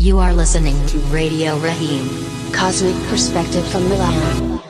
You are listening to Radio Raheem. Cosmic Perspective from Milan.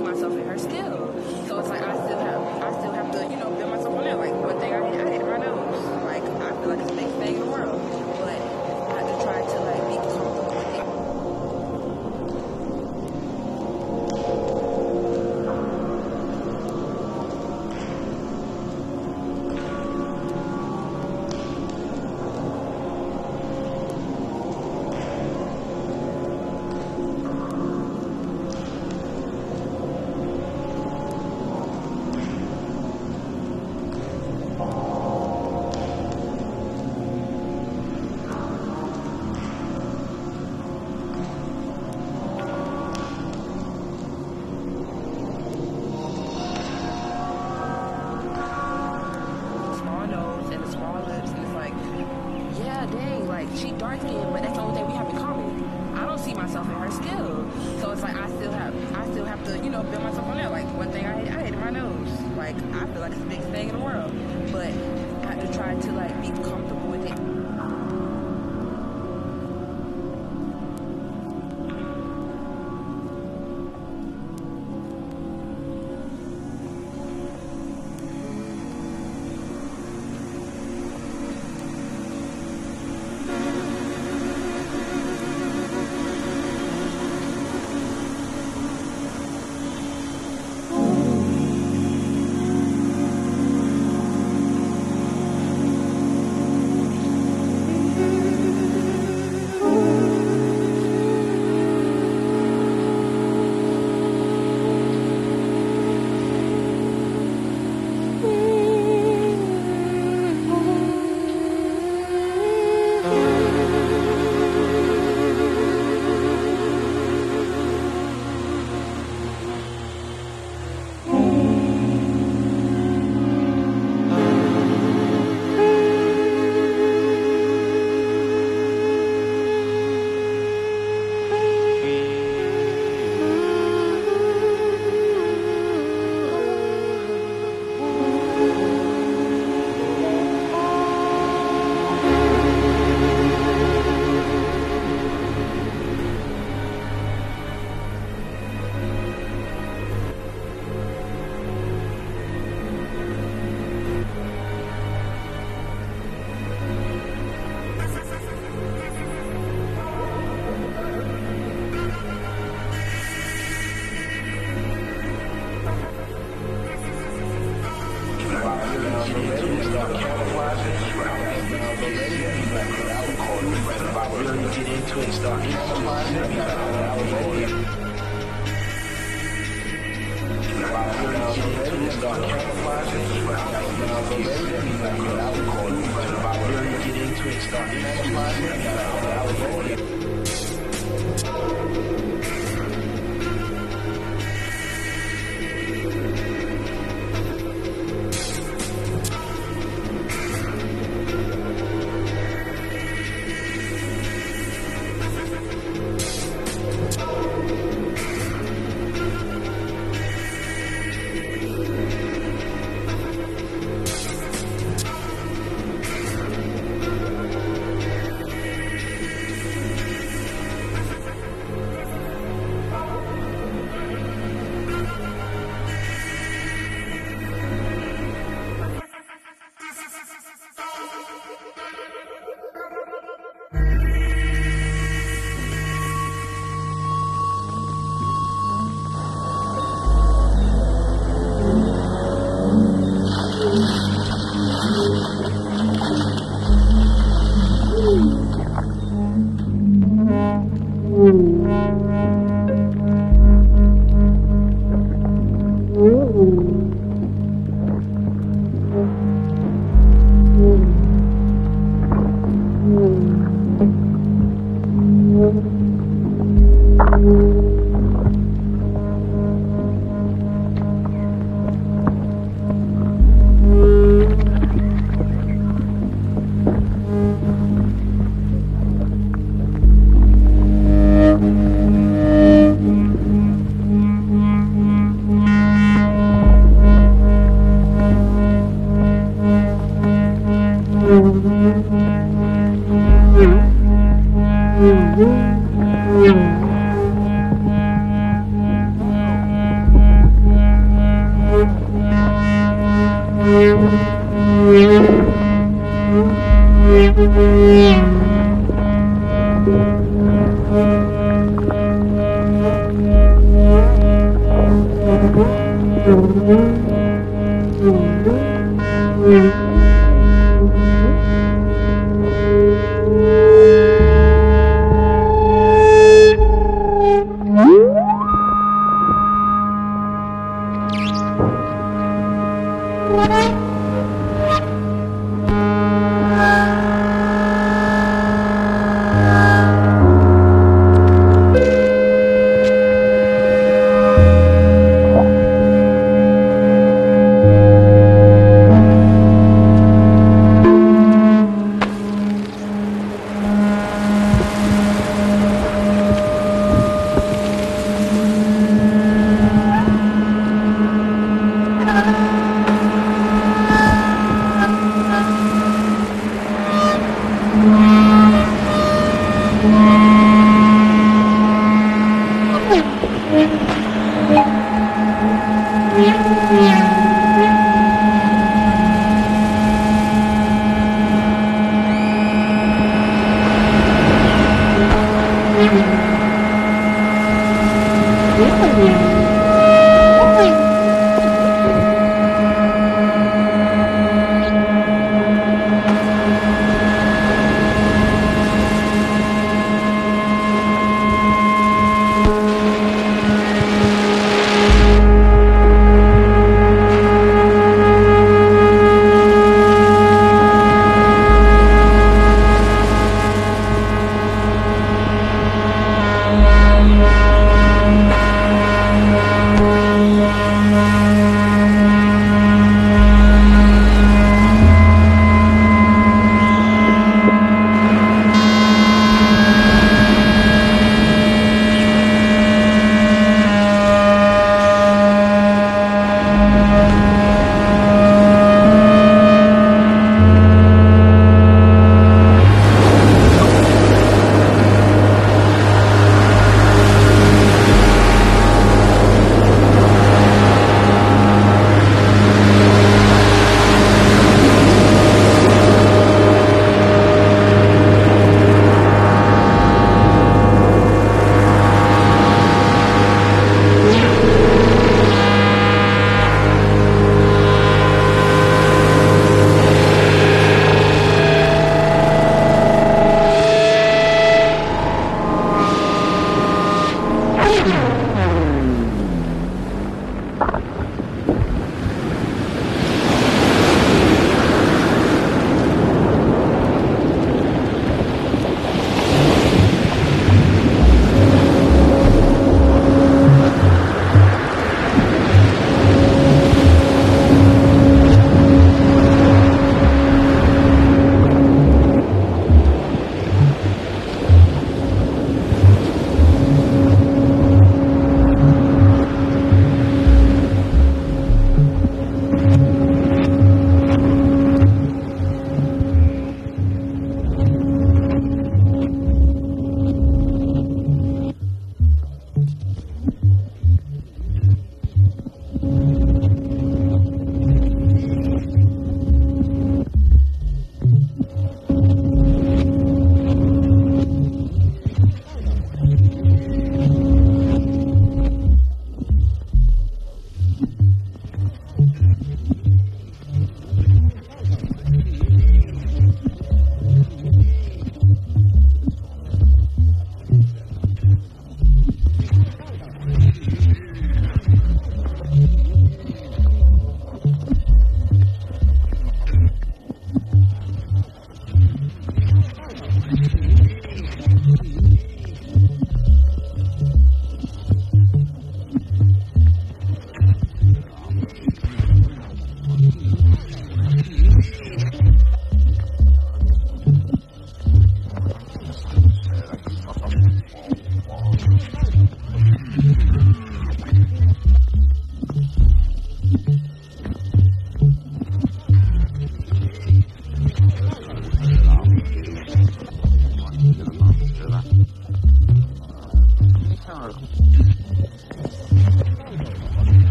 see myself in her still. So it's like I still have I still have to, you know, build myself